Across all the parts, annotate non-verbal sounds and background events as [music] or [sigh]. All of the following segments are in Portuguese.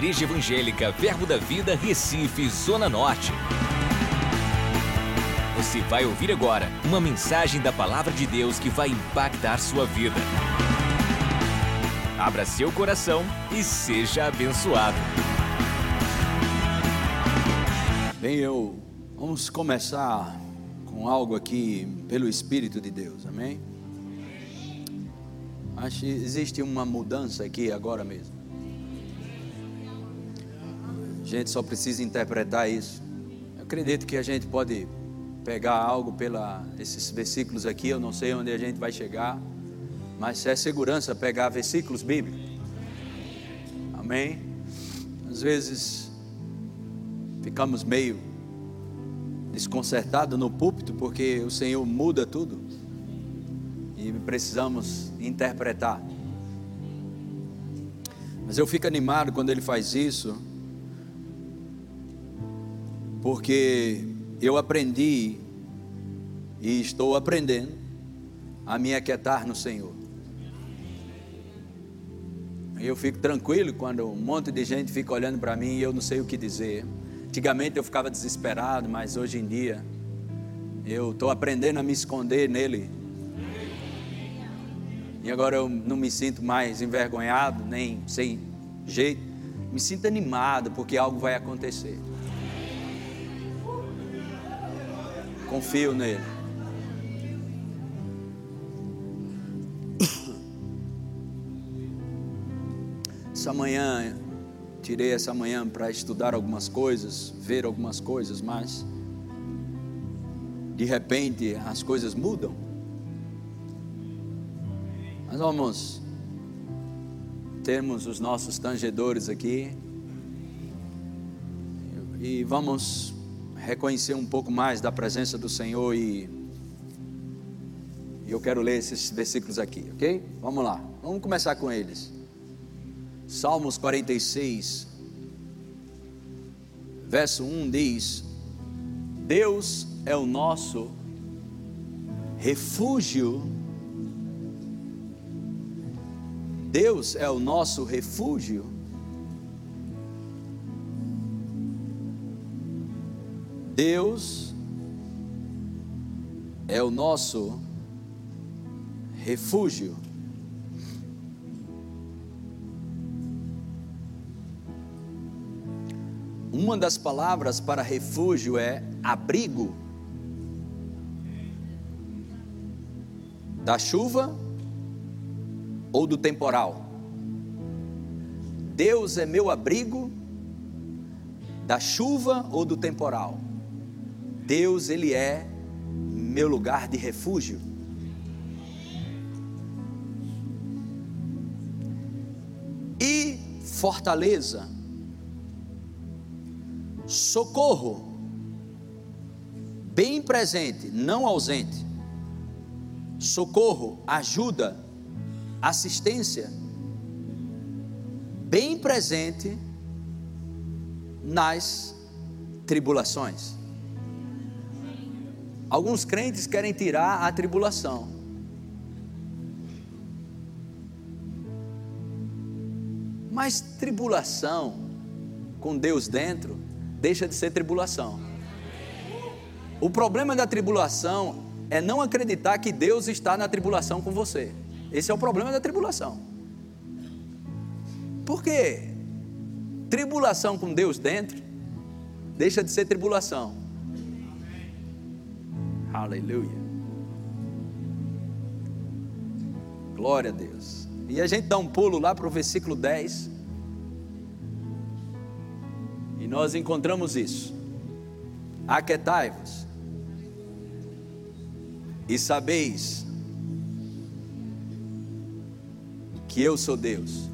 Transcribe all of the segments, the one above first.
Igreja Evangélica Verbo da Vida, Recife, Zona Norte. Você vai ouvir agora uma mensagem da Palavra de Deus que vai impactar sua vida. Abra seu coração e seja abençoado. Bem, eu vamos começar com algo aqui pelo Espírito de Deus, amém? Acho que existe uma mudança aqui agora mesmo. Gente só precisa interpretar isso. Eu acredito que a gente pode pegar algo pela esses versículos aqui, eu não sei onde a gente vai chegar, mas é segurança pegar versículos bíblicos. Amém? Às vezes ficamos meio desconcertados no púlpito porque o Senhor muda tudo e precisamos interpretar. Mas eu fico animado quando ele faz isso, porque eu aprendi e estou aprendendo a me aquietar no Senhor. Eu fico tranquilo quando um monte de gente fica olhando para mim e eu não sei o que dizer. Antigamente eu ficava desesperado, mas hoje em dia eu estou aprendendo a me esconder nele e agora eu não me sinto mais envergonhado, nem sem jeito. Me sinto animado porque algo vai acontecer. Confio nele. [coughs] Essa manhã, tirei essa manhã para estudar algumas coisas, ver algumas coisas, mas de repente as coisas mudam. Mas vamos termos os nossos tangedores aqui e vamos reconhecer um pouco mais da presença do Senhor e eu quero ler esses versículos aqui, ok? Vamos lá, vamos começar com eles. Salmos 46, verso 1 diz: Deus é o nosso refúgio Deus é o nosso refúgio. Deus é o nosso refúgio. Uma das palavras para refúgio é abrigo. Da chuva ou do temporal. Deus é meu abrigo da chuva ou do temporal. Deus, Ele é meu lugar de refúgio. E fortaleza, socorro, bem presente, não ausente. Socorro, ajuda, assistência bem presente nas tribulações. Alguns crentes querem tirar a tribulação. Mas tribulação com Deus dentro deixa de ser tribulação. O problema da tribulação é não acreditar que Deus está na tribulação com você. Esse é o problema da tribulação. Por quê? Tribulação com Deus dentro deixa de ser tribulação. Aleluia. Glória a Deus. E a gente dá um pulo lá para o versículo 10. E nós encontramos isso. Aquetai-vos e sabeis que eu sou Deus.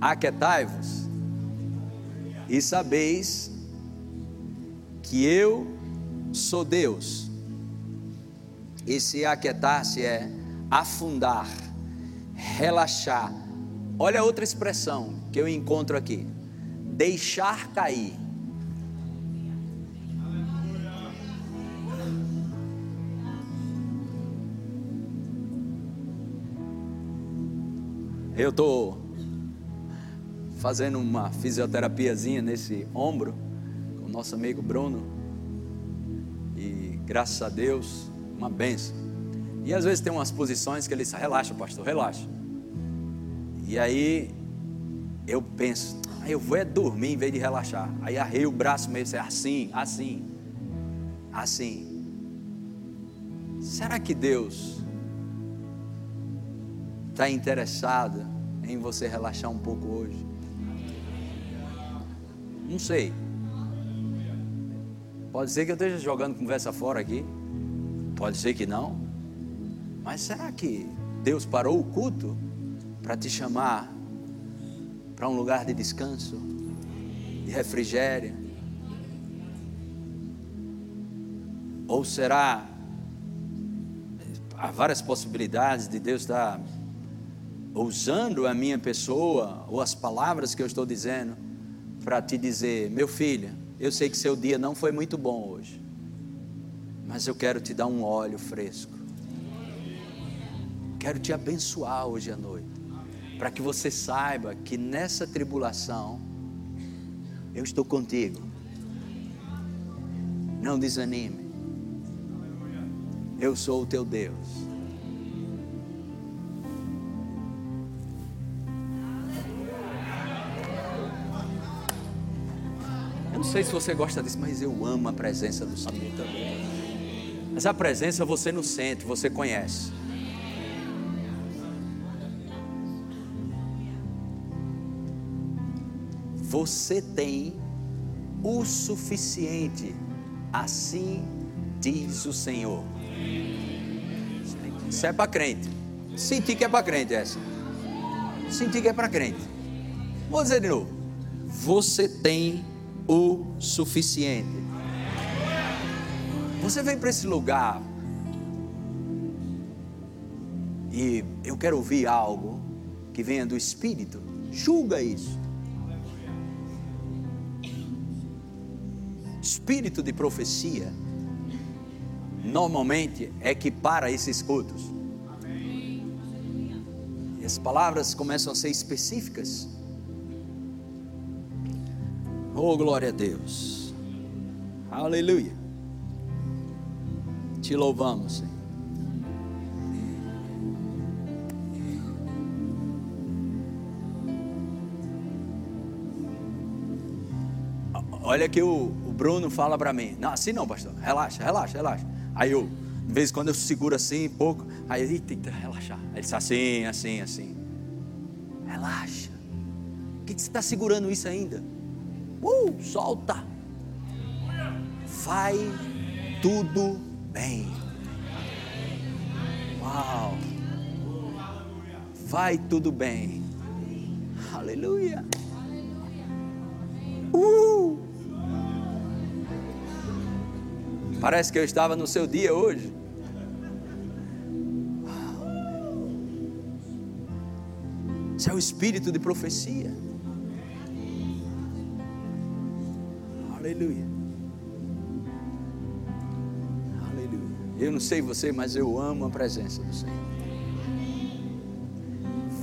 Aquetai-vos e sabeis que eu sou Deus. Esse aquietar-se é afundar, relaxar. Olha outra expressão que eu encontro aqui: deixar cair. Eu estou fazendo uma fisioterapiazinha nesse ombro nosso amigo Bruno. E graças a Deus, uma benção. E às vezes tem umas posições que ele diz: relaxa, pastor, relaxa. E aí eu penso, ah, eu vou é dormir em vez de relaxar. Aí arrei o braço meio assim, assim, assim. Será que Deus está interessado em você relaxar um pouco hoje? Não sei. Pode ser que eu esteja jogando conversa fora aqui. Pode ser que não. Mas será que Deus parou o culto para te chamar para um lugar de descanso, de refrigério? Ou será há várias possibilidades de Deus estar usando a minha pessoa ou as palavras que eu estou dizendo para te dizer, meu filho, eu sei que seu dia não foi muito bom hoje, mas eu quero te dar um óleo fresco. Quero te abençoar hoje à noite, para que você saiba que nessa tribulação eu estou contigo. Não desanime. Eu sou o teu Deus. Não sei se você gosta disso, mas eu amo a presença do Senhor também. Mas a presença você não sente, você conhece. Você tem o suficiente, assim diz o Senhor. Isso é para crente. Sentir que é para crente essa. Sentir que é para crente. Vou dizer de novo. Você tem o suficiente. Você vem para esse lugar e eu quero ouvir algo que venha do Espírito. Julga isso. Espírito de profecia normalmente é que para esses cultos. E as palavras começam a ser específicas. Oh, glória a Deus. Aleluia. Te louvamos, Senhor. Olha que o, o Bruno fala para mim. Não, assim não, pastor. Relaxa, relaxa, relaxa. Aí eu, de vez em quando eu seguro assim, pouco. Aí ele tenta relaxar. Aí ele diz assim, assim, assim. Relaxa. O que, que você está segurando isso ainda? Uh, solta. Vai tudo bem. Uau. Vai tudo bem. Aleluia. Uh. Parece que eu estava no seu dia hoje. Isso é o espírito de profecia. Aleluia. Aleluia. Eu não sei você, mas eu amo a presença do Senhor.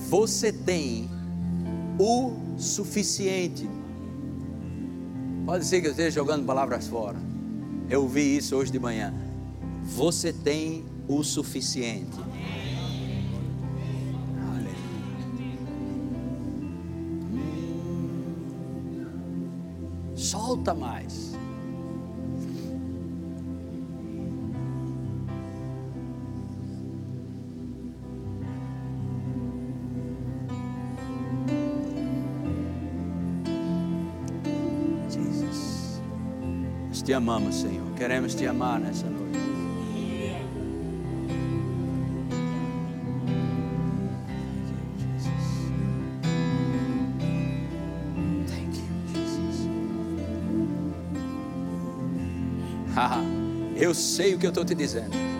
Você tem o suficiente. Pode ser que eu esteja jogando palavras fora. Eu ouvi isso hoje de manhã. Você tem o suficiente. Solta mais. Jesus. Nós te amamos, Senhor. Queremos te amar nessa noite. Eu sei o que eu estou te dizendo.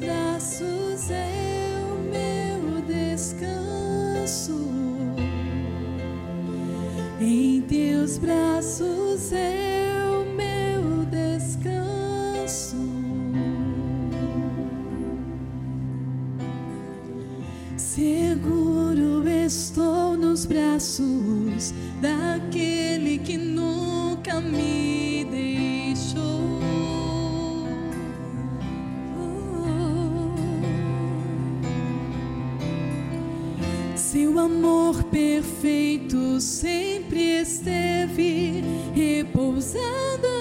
Teus amor perfeito sempre esteve repousando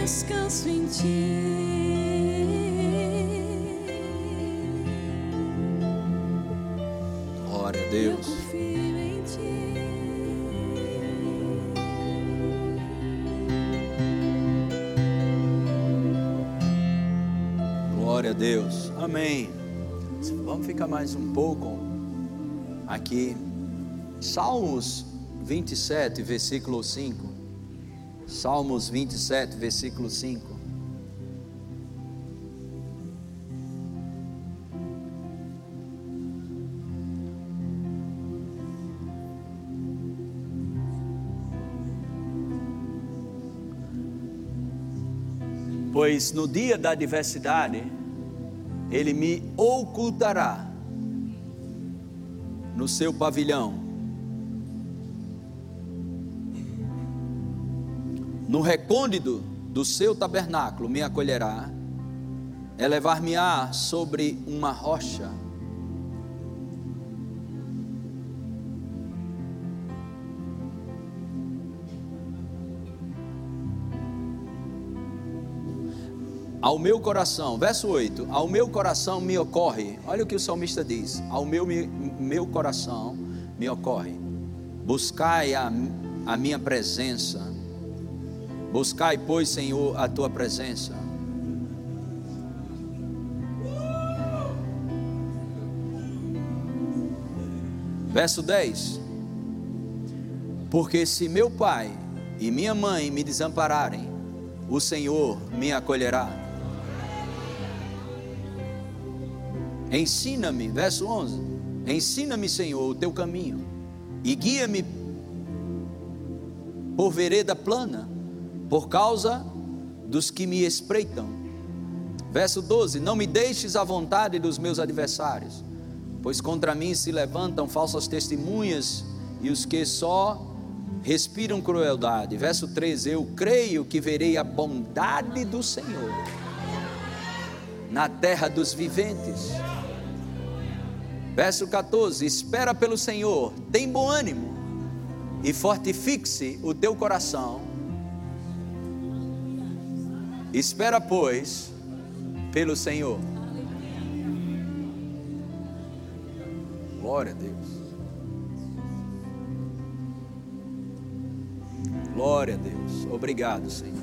descanso em ti. Glória a Eu Deus. confio em ti. Glória a Deus. Amém. Vamos ficar mais um pouco aqui. Salmos 27, versículo 5. Salmos 27, versículo 5. Pois no dia da adversidade, ele me ocultará no seu pavilhão, no recôndito do seu tabernáculo me acolherá, elevar-me-á sobre uma rocha. Ao meu coração, verso 8: Ao meu coração me ocorre, olha o que o salmista diz: Ao meu, meu coração me ocorre, buscai a, a minha presença, buscai, pois, Senhor, a tua presença. Verso 10: Porque se meu pai e minha mãe me desampararem, o Senhor me acolherá. Ensina-me, verso 11. Ensina-me, Senhor, o teu caminho e guia-me por vereda plana, por causa dos que me espreitam. Verso 12: Não me deixes à vontade dos meus adversários, pois contra mim se levantam falsas testemunhas e os que só respiram crueldade. Verso 13: Eu creio que verei a bondade do Senhor na terra dos viventes. Verso 14: Espera pelo Senhor, tem bom ânimo e fortifique-se o teu coração. Espera, pois, pelo Senhor. Glória a Deus. Glória a Deus. Obrigado, Senhor.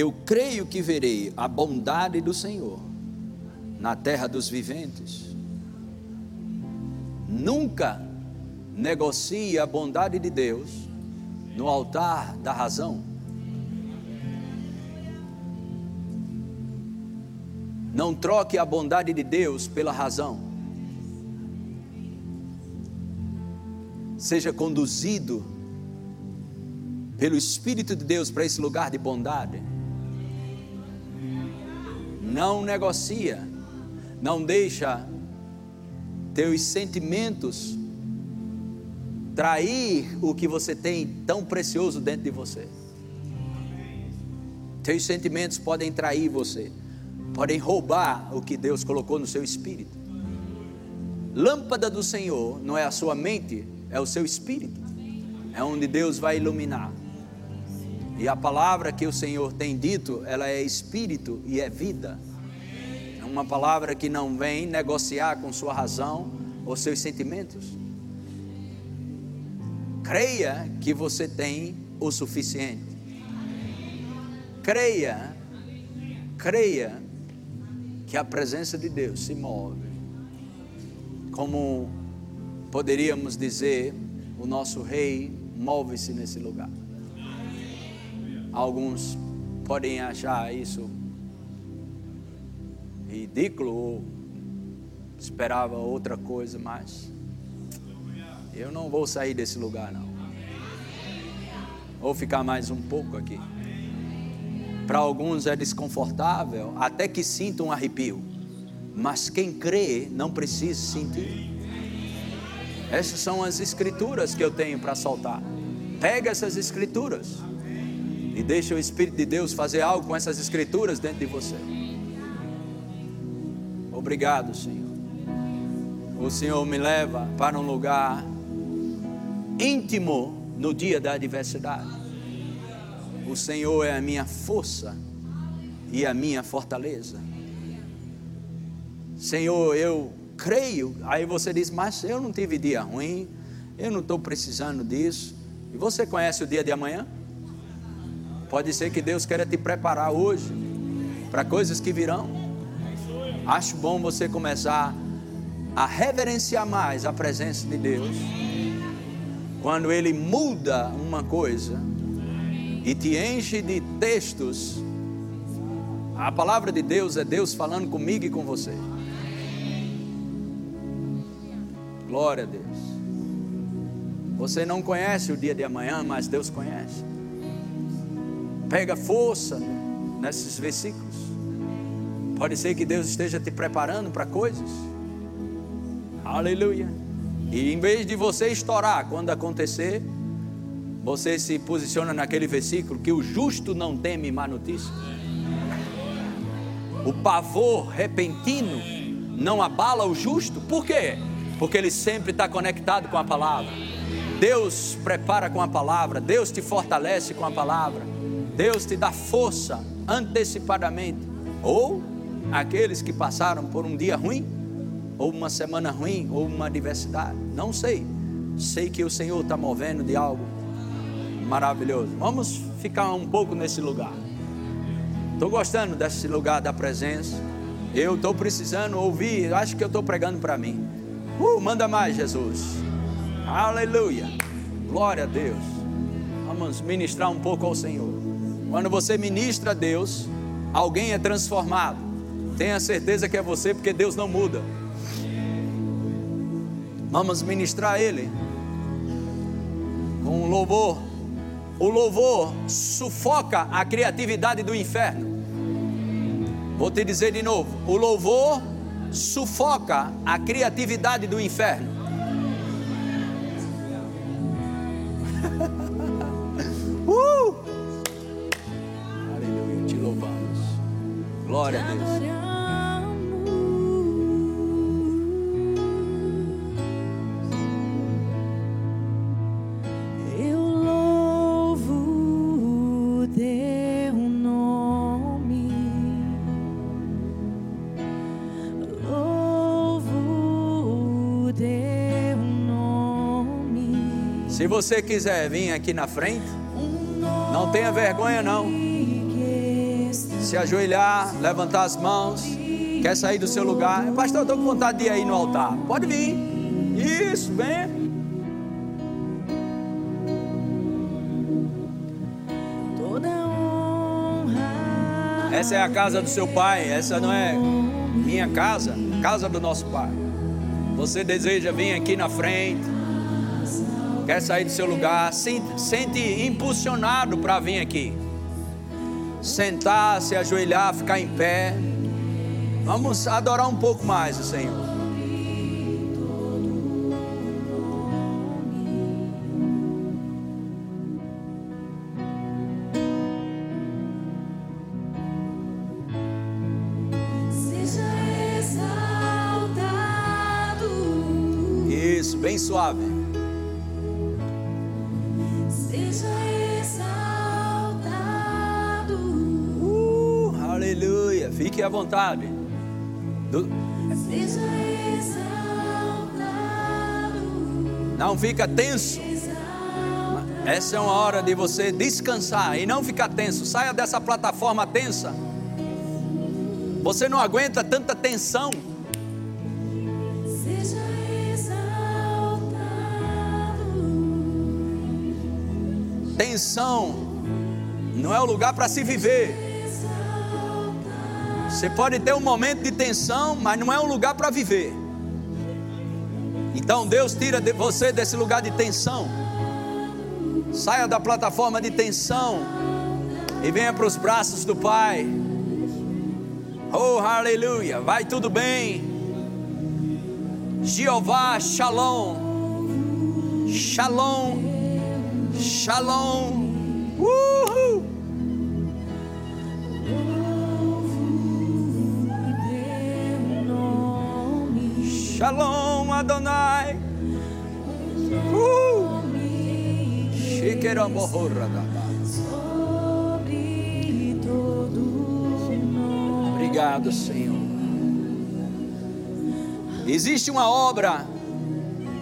Eu creio que verei a bondade do Senhor na terra dos viventes. Nunca negocie a bondade de Deus no altar da razão. Não troque a bondade de Deus pela razão. Seja conduzido pelo Espírito de Deus para esse lugar de bondade. Não negocia, não deixa teus sentimentos trair o que você tem tão precioso dentro de você. Teus sentimentos podem trair você, podem roubar o que Deus colocou no seu espírito. Lâmpada do Senhor não é a sua mente, é o seu espírito. É onde Deus vai iluminar. E a palavra que o Senhor tem dito, ela é espírito e é vida. É uma palavra que não vem negociar com sua razão ou seus sentimentos. Creia que você tem o suficiente. Creia, creia que a presença de Deus se move. Como poderíamos dizer, o nosso rei move-se nesse lugar. Alguns podem achar isso ridículo ou esperava outra coisa, mas eu não vou sair desse lugar não. Vou ficar mais um pouco aqui. Para alguns é desconfortável, até que sinta um arrepio. Mas quem crê não precisa sentir. Essas são as escrituras que eu tenho para soltar. Pega essas escrituras e deixa o Espírito de Deus fazer algo com essas escrituras dentro de você. Obrigado, Senhor. O Senhor me leva para um lugar íntimo no dia da adversidade. O Senhor é a minha força e a minha fortaleza. Senhor, eu creio. Aí você diz, mas eu não tive dia ruim, eu não estou precisando disso. E você conhece o dia de amanhã? Pode ser que Deus queira te preparar hoje para coisas que virão. Acho bom você começar a reverenciar mais a presença de Deus. Quando Ele muda uma coisa e te enche de textos, a palavra de Deus é Deus falando comigo e com você. Glória a Deus. Você não conhece o dia de amanhã, mas Deus conhece. Pega força nesses versículos. Pode ser que Deus esteja te preparando para coisas. Aleluia. E em vez de você estourar quando acontecer, você se posiciona naquele versículo que o justo não teme má notícia. O pavor repentino não abala o justo. Por quê? Porque ele sempre está conectado com a palavra. Deus prepara com a palavra, Deus te fortalece com a palavra. Deus te dá força antecipadamente. Ou aqueles que passaram por um dia ruim, ou uma semana ruim, ou uma adversidade. Não sei. Sei que o Senhor está movendo de algo maravilhoso. Vamos ficar um pouco nesse lugar. Estou gostando desse lugar da presença. Eu estou precisando ouvir. Acho que eu estou pregando para mim. Uh, manda mais, Jesus. Aleluia. Glória a Deus. Vamos ministrar um pouco ao Senhor. Quando você ministra a Deus, alguém é transformado. Tenha certeza que é você, porque Deus não muda. Vamos ministrar Ele com louvor. O louvor sufoca a criatividade do inferno. Vou te dizer de novo: o louvor sufoca a criatividade do inferno. Você quiser vir aqui na frente, não tenha vergonha não. Se ajoelhar, levantar as mãos, quer sair do seu lugar. Pastor, eu estou com vontade de ir aí no altar. Pode vir. Isso, vem. Essa é a casa do seu pai, essa não é minha casa, casa do nosso pai. Você deseja vir aqui na frente, quer sair do seu lugar, sente, sente impulsionado para vir aqui. Sentar, se ajoelhar, ficar em pé. Vamos adorar um pouco mais o Senhor. Seja exaltado, Isso, bem suave. Vontade. Do- Não fica tenso. Essa é uma hora de você descansar e não ficar tenso. Saia dessa plataforma tensa. Você não aguenta tanta tensão. Tensão não é o lugar para se viver. Você pode ter um momento de tensão, mas não é um lugar para viver. Então Deus tira de você desse lugar de tensão. Saia da plataforma de tensão e venha para os braços do Pai. Oh, aleluia! Vai tudo bem. Jeová, Shalom. Shalom. Shalom. Shalom Adonai. Uh. Obrigado, Senhor. Existe uma obra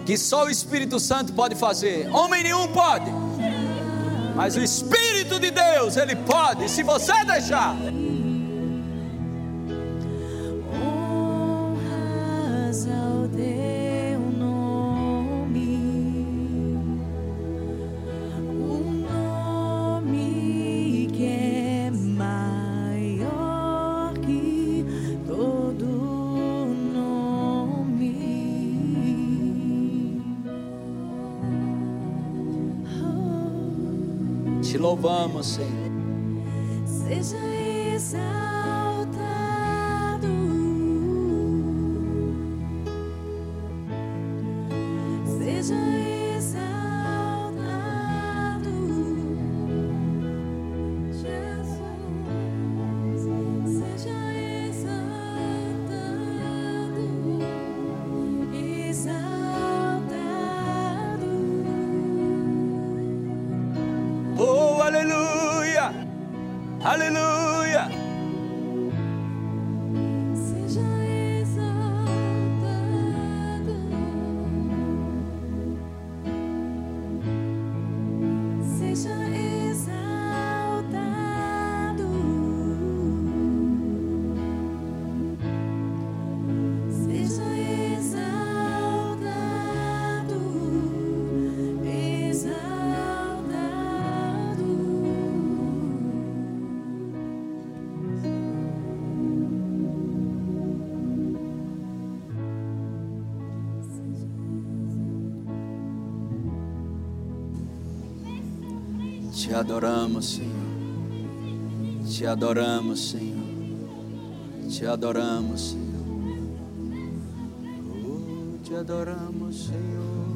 que só o Espírito Santo pode fazer. Homem nenhum pode. Mas o Espírito de Deus, ele pode, se você deixar. Louvamos, Senhor. Seja exaltado, adoramos, Senhor. Te adoramos, Senhor. Te adoramos, Senhor. Oh, te adoramos, Senhor.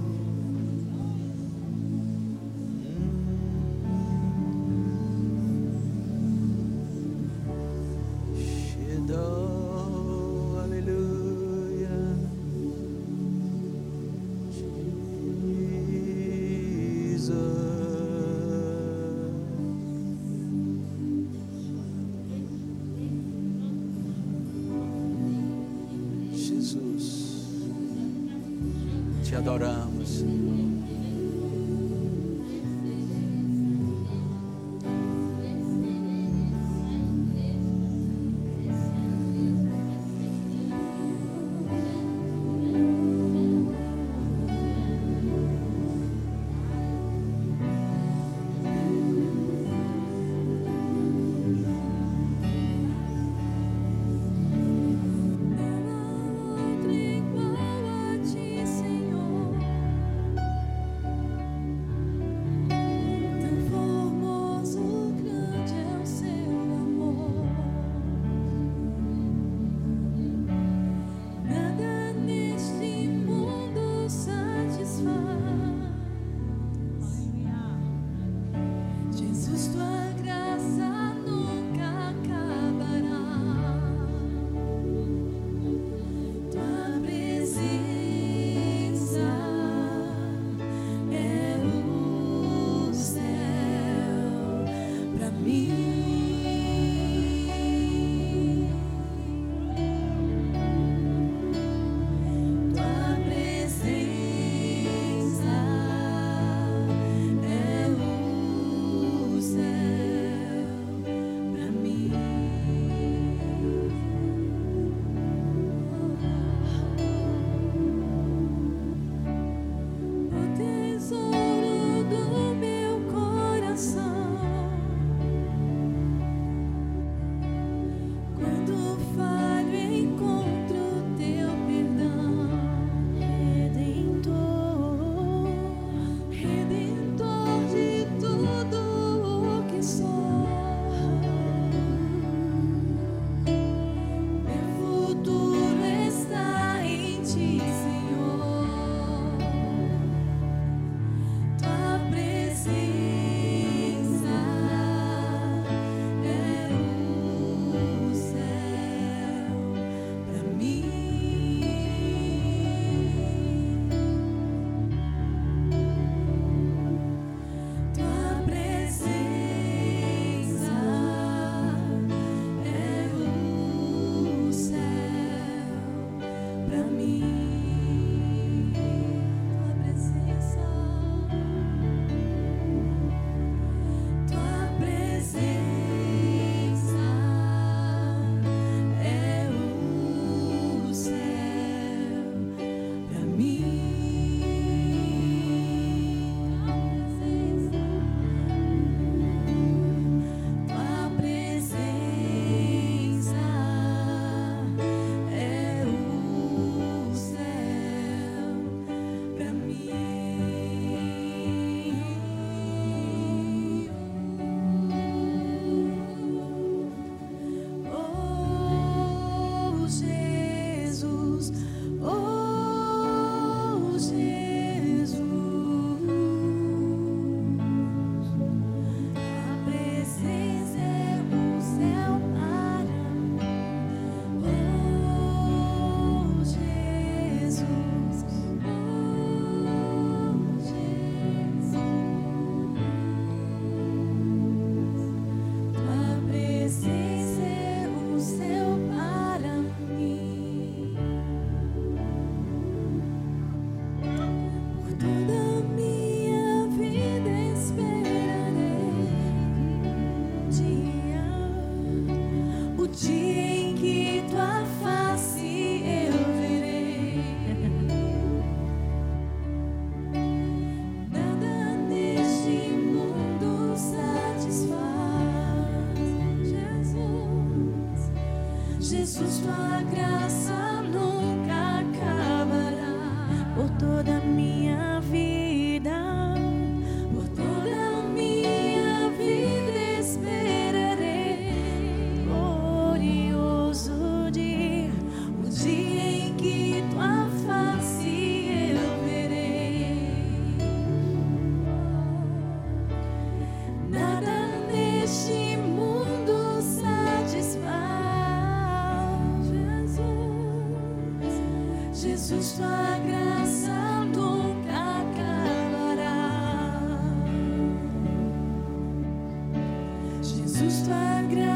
Jesus, tua graça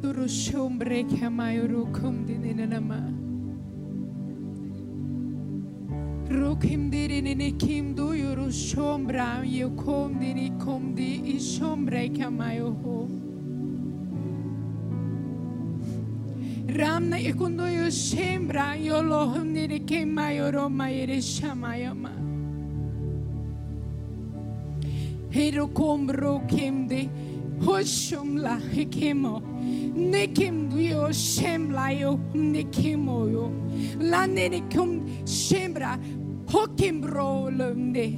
Durushum brekhamayurukum dininanama. Rukim dirinini kim duyurushum bram yukum dinikum di ishum brekhamayuhum. Ramna ikundo yo shembra yo lohum nire ke mayoro mayere shamayama. Hero kombro kemde hoşumla hekemo. Nekim yo shem la yo nekemo yo. La nekum shembra hokim bro lumde.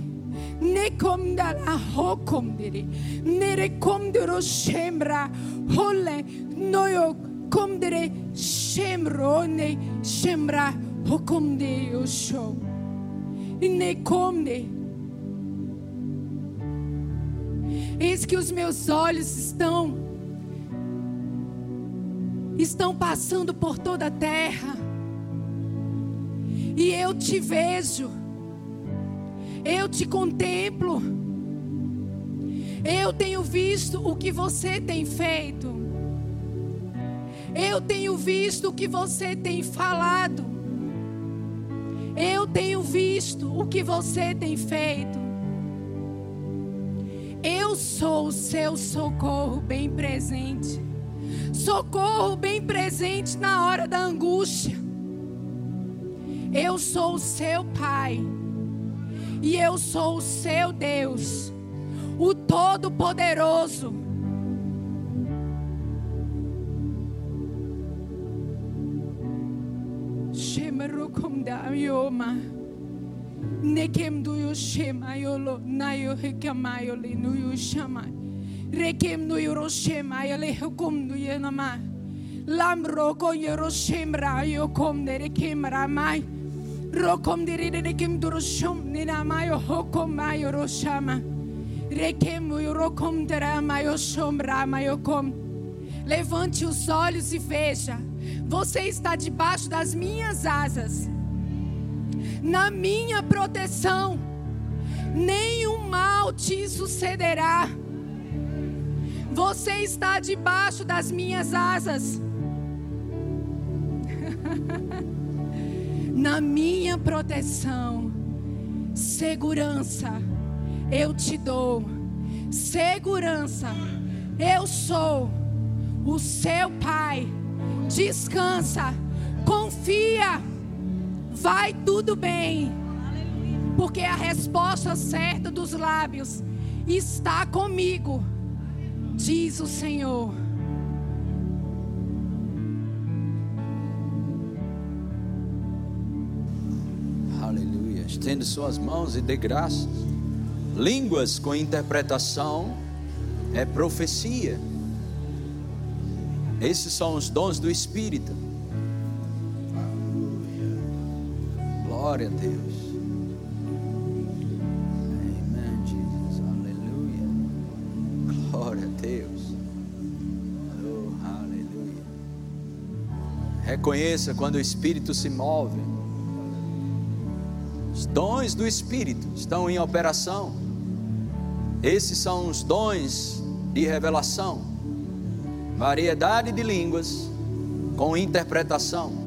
Nekom da hokom diri. Nere kom duro shembra hole noyo kom dire shemro ne shembra hokom de yo show. Ne kom de. Eis que os meus olhos estão estão passando por toda a terra. E eu te vejo. Eu te contemplo. Eu tenho visto o que você tem feito. Eu tenho visto o que você tem falado. Eu tenho visto o que você tem feito. Eu sou o seu socorro bem presente. Socorro bem presente na hora da angústia. Eu sou o seu Pai. E eu sou o seu Deus, o Todo-Poderoso. Nekem do yo shema yolo na yo hekamayo le no yo shama. Rekem no yo shema yole hukum do yo nama. Lam roko yo shemra yo kom de rekem ramai. Rokom de rekem do shom ni namayo hokom mayo roshama. Rekem yo rokom de ramayo shom ramayo kom. Levante os olhos e veja. Você está debaixo das minhas asas na minha proteção, nenhum mal te sucederá. Você está debaixo das minhas asas. [laughs] Na minha proteção, segurança eu te dou. Segurança eu sou o seu pai. Descansa, confia, vai tudo bem. Porque a resposta certa dos lábios está comigo diz o Senhor. Aleluia. Estende suas mãos e dê graças. Línguas com interpretação é profecia. Esses são os dons do Espírito. Glória a Deus. Reconheça quando o Espírito se move. Os dons do Espírito estão em operação. Esses são os dons de revelação. Variedade de línguas com interpretação.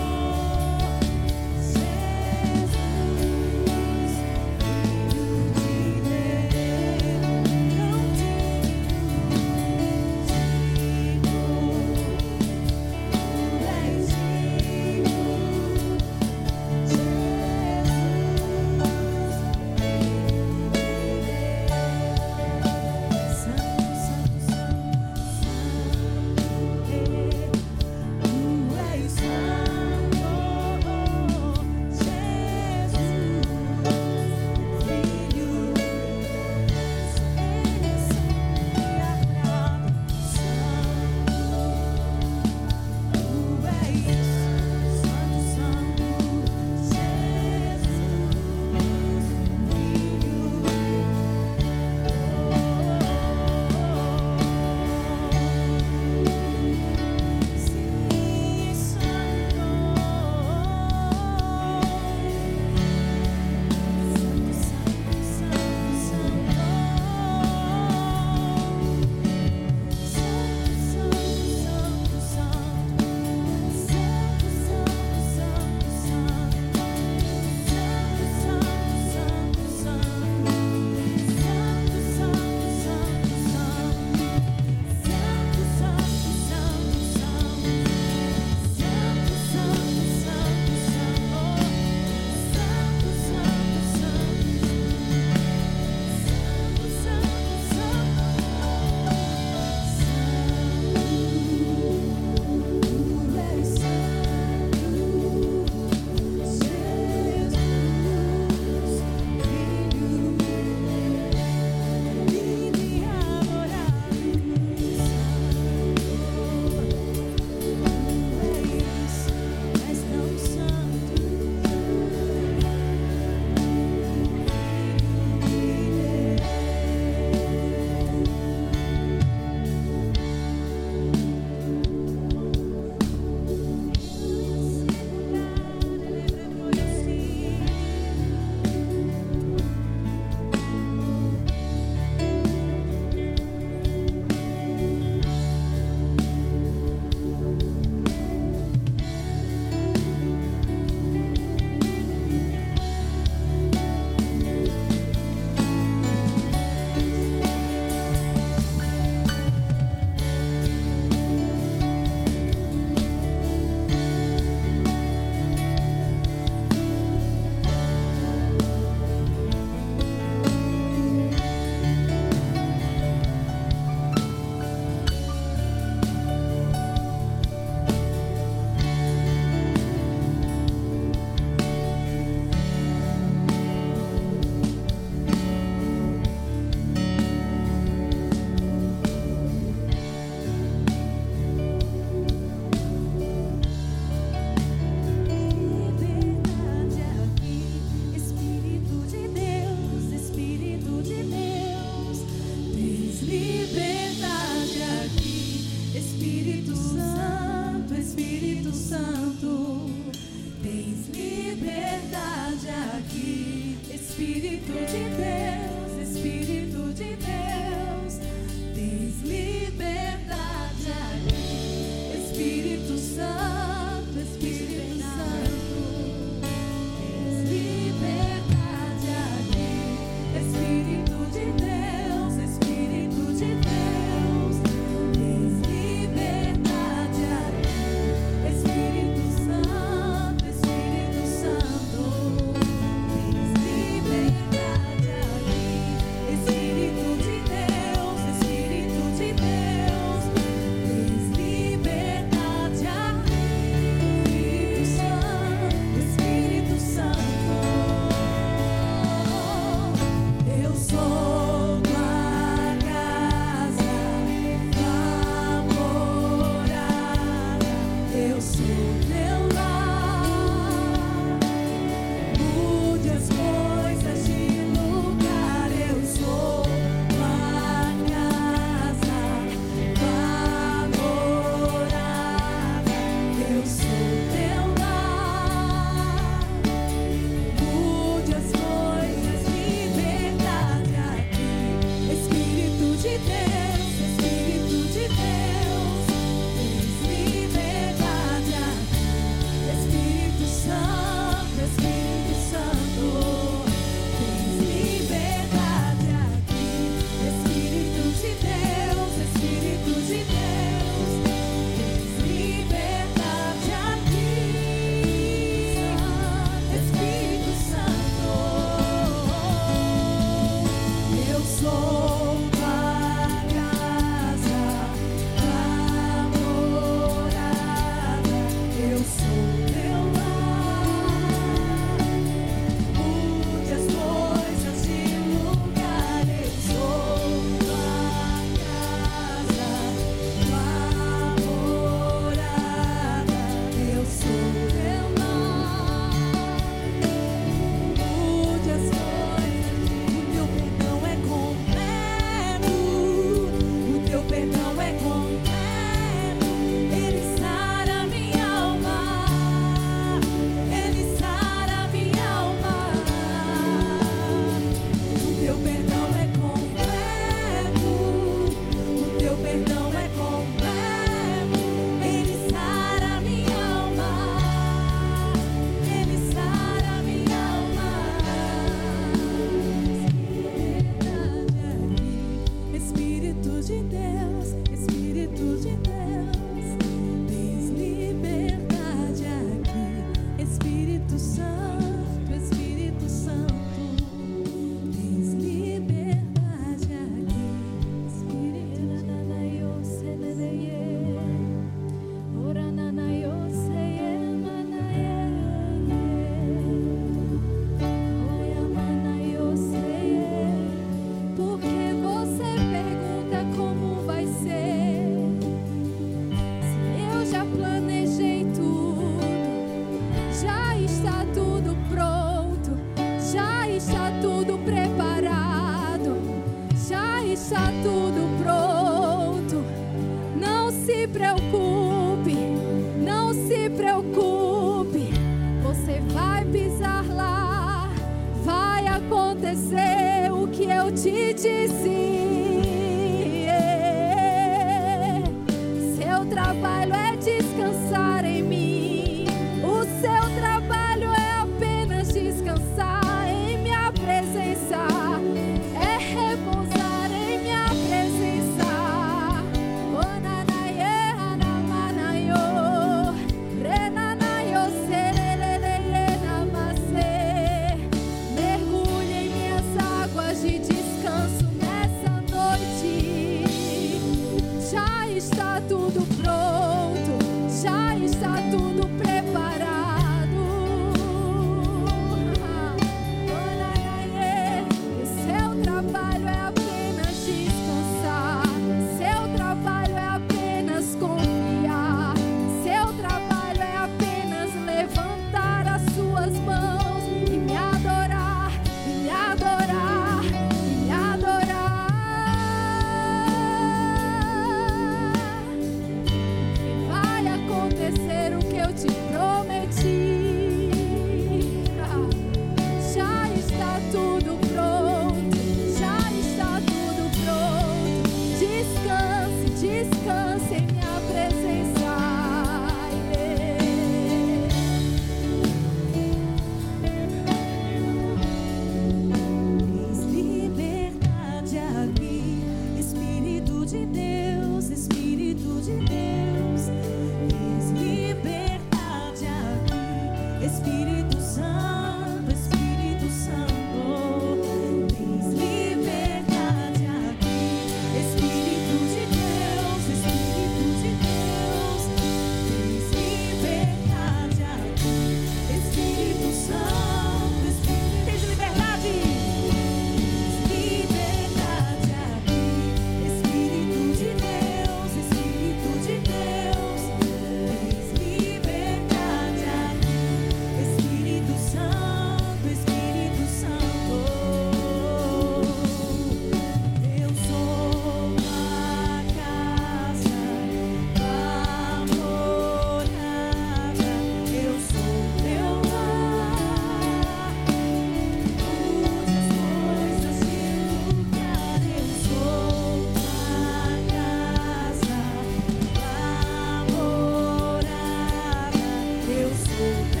you.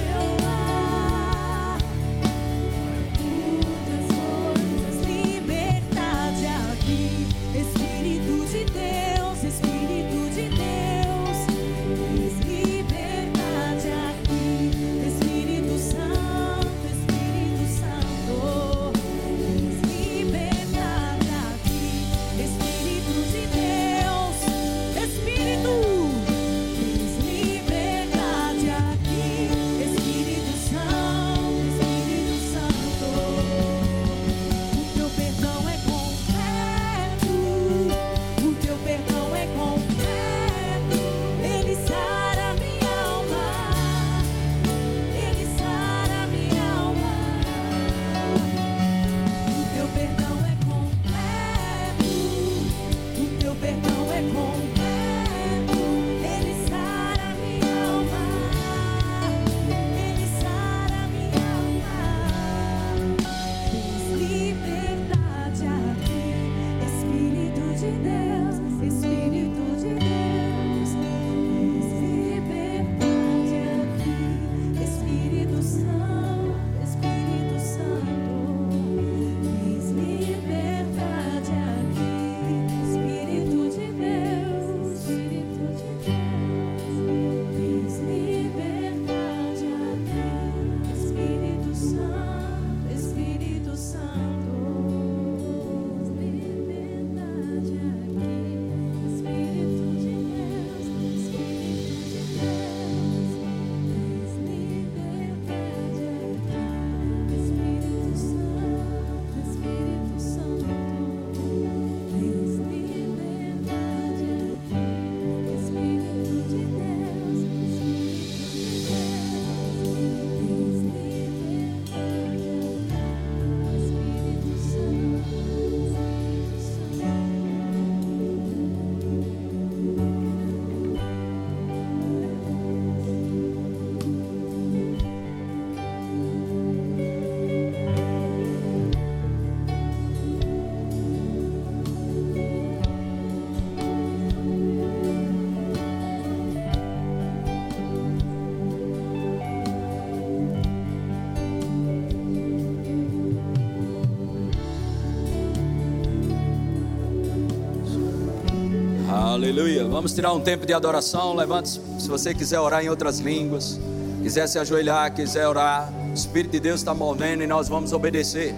Aleluia. Vamos tirar um tempo de adoração. Levante se você quiser orar em outras línguas, quiser se ajoelhar, quiser orar. O Espírito de Deus está movendo e nós vamos obedecer.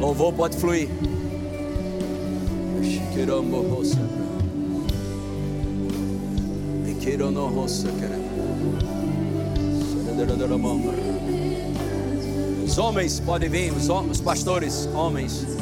Louvor pode fluir. Os homens podem vir, os, os pastores, homens.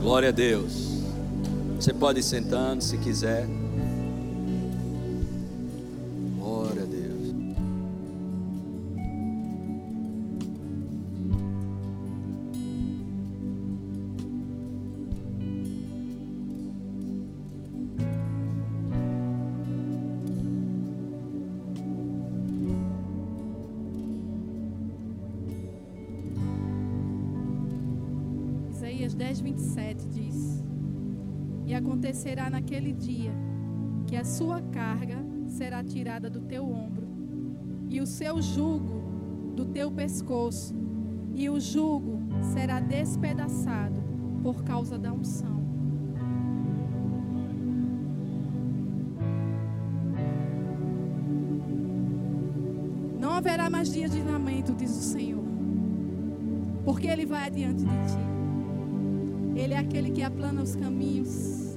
Glória a Deus. Você pode ir sentando se quiser. Naquele dia que a sua carga será tirada do teu ombro, e o seu jugo do teu pescoço, e o jugo será despedaçado por causa da unção. Não haverá mais dias de lamento, diz o Senhor, porque Ele vai adiante de ti. Ele é aquele que aplana os caminhos.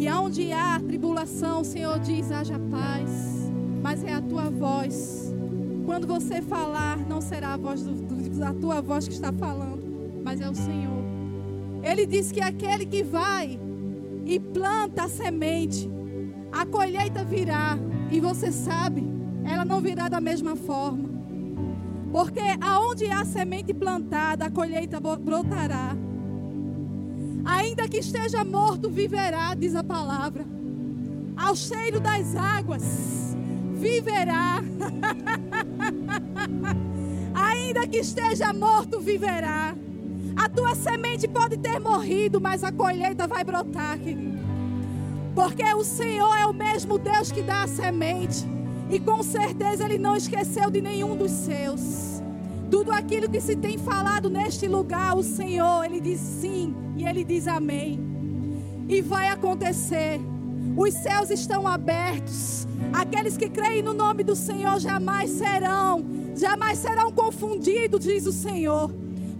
E aonde há tribulação, o Senhor diz: haja paz. Mas é a tua voz. Quando você falar, não será a voz do, da tua voz que está falando, mas é o Senhor. Ele diz que aquele que vai e planta a semente, a colheita virá. E você sabe, ela não virá da mesma forma. Porque aonde há semente plantada, a colheita brotará. Ainda que esteja morto, viverá, diz a palavra. Ao cheiro das águas, viverá. [laughs] Ainda que esteja morto, viverá. A tua semente pode ter morrido, mas a colheita vai brotar, querido. Porque o Senhor é o mesmo Deus que dá a semente. E com certeza Ele não esqueceu de nenhum dos seus. Tudo aquilo que se tem falado neste lugar, o Senhor, Ele diz sim e Ele diz amém. E vai acontecer. Os céus estão abertos. Aqueles que creem no nome do Senhor jamais serão, jamais serão confundidos, diz o Senhor.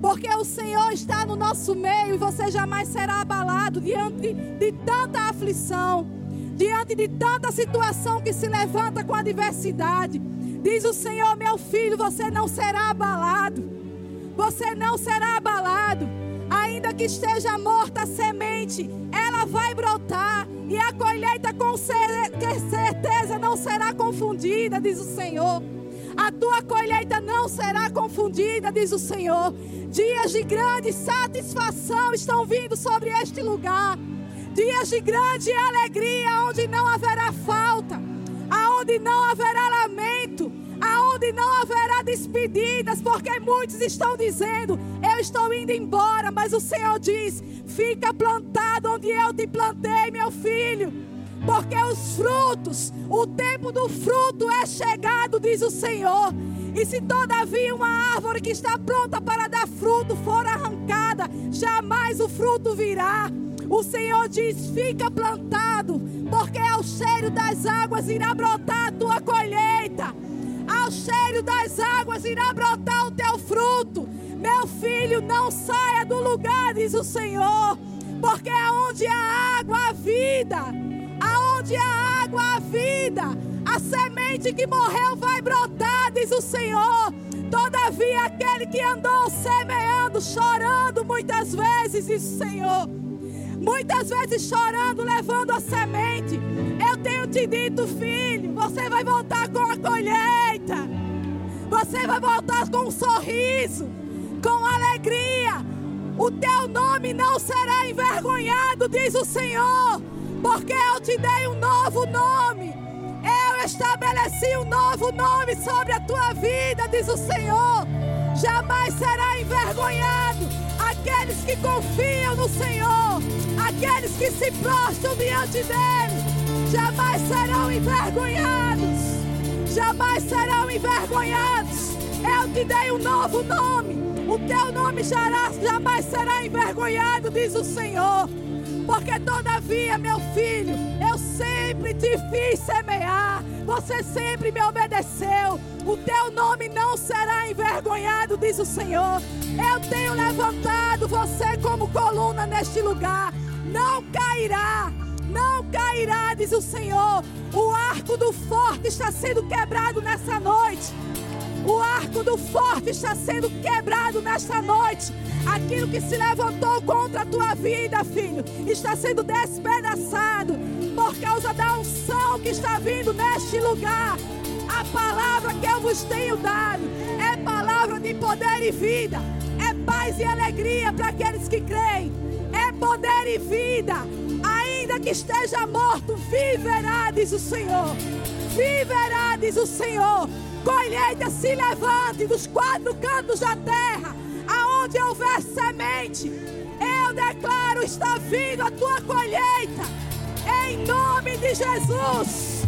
Porque o Senhor está no nosso meio e você jamais será abalado diante de tanta aflição, diante de tanta situação que se levanta com adversidade. Diz o Senhor, meu filho, você não será abalado. Você não será abalado. Ainda que esteja morta a semente, ela vai brotar. E a colheita com certeza não será confundida, diz o Senhor. A tua colheita não será confundida, diz o Senhor. Dias de grande satisfação estão vindo sobre este lugar. Dias de grande alegria, onde não haverá falta, aonde não haverá porque muitos estão dizendo: Eu estou indo embora, mas o Senhor diz: Fica plantado onde eu te plantei, meu filho. Porque os frutos, o tempo do fruto é chegado, diz o Senhor. E se todavia uma árvore que está pronta para dar fruto for arrancada, jamais o fruto virá. O Senhor diz: fica plantado, porque ao cheiro das águas irá brotar a tua colheita. Ao cheiro das águas irá brotar o teu fruto. Meu filho, não saia do lugar, diz o Senhor, porque aonde há água, há vida. Aonde há água, há vida. A semente que morreu vai brotar, diz o Senhor. Todavia, aquele que andou semeando, chorando muitas vezes, diz o Senhor. Muitas vezes chorando, levando a semente. Eu tenho te dito, filho, você vai voltar com a colheita. Você vai voltar com um sorriso, com alegria. O teu nome não será envergonhado, diz o Senhor, porque eu te dei um novo nome. Eu estabeleci um novo nome sobre a tua vida, diz o Senhor. Jamais será envergonhado aqueles que confiam no Senhor, aqueles que se prostram diante dele, jamais serão envergonhados. Jamais serão envergonhados. Eu te dei um novo nome. Teu nome jamais será envergonhado, diz o Senhor. Porque todavia, meu filho, eu sempre te fiz semear. Você sempre me obedeceu. O teu nome não será envergonhado, diz o Senhor. Eu tenho levantado você como coluna neste lugar. Não cairá. Não cairá, diz o Senhor. O arco do forte está sendo quebrado nessa noite. O arco do forte está sendo quebrado nesta noite. Aquilo que se levantou contra a tua vida, filho, está sendo despedaçado por causa da unção que está vindo neste lugar. A palavra que eu vos tenho dado é palavra de poder e vida, é paz e alegria para aqueles que creem, é poder e vida. Ainda que esteja morto, viverá, diz o Senhor. Viverá, diz o Senhor colheita se levante dos quatro cantos da terra, aonde houver semente. Eu declaro: está vindo a tua colheita, em nome de Jesus.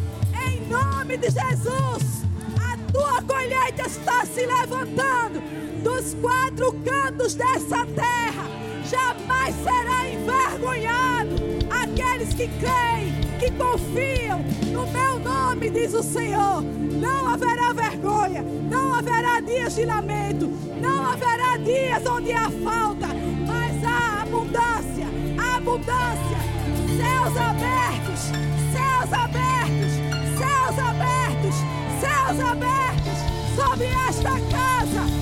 Em nome de Jesus, a tua colheita está se levantando dos quatro cantos dessa terra. Jamais será envergonhado aqueles que creem, que confiam no meu nome, diz o Senhor. Não haverá vergonha, não haverá dias de lamento, não haverá dias onde há falta, mas há abundância, abundância, céus abertos, céus abertos, céus abertos, céus abertos sobre esta casa,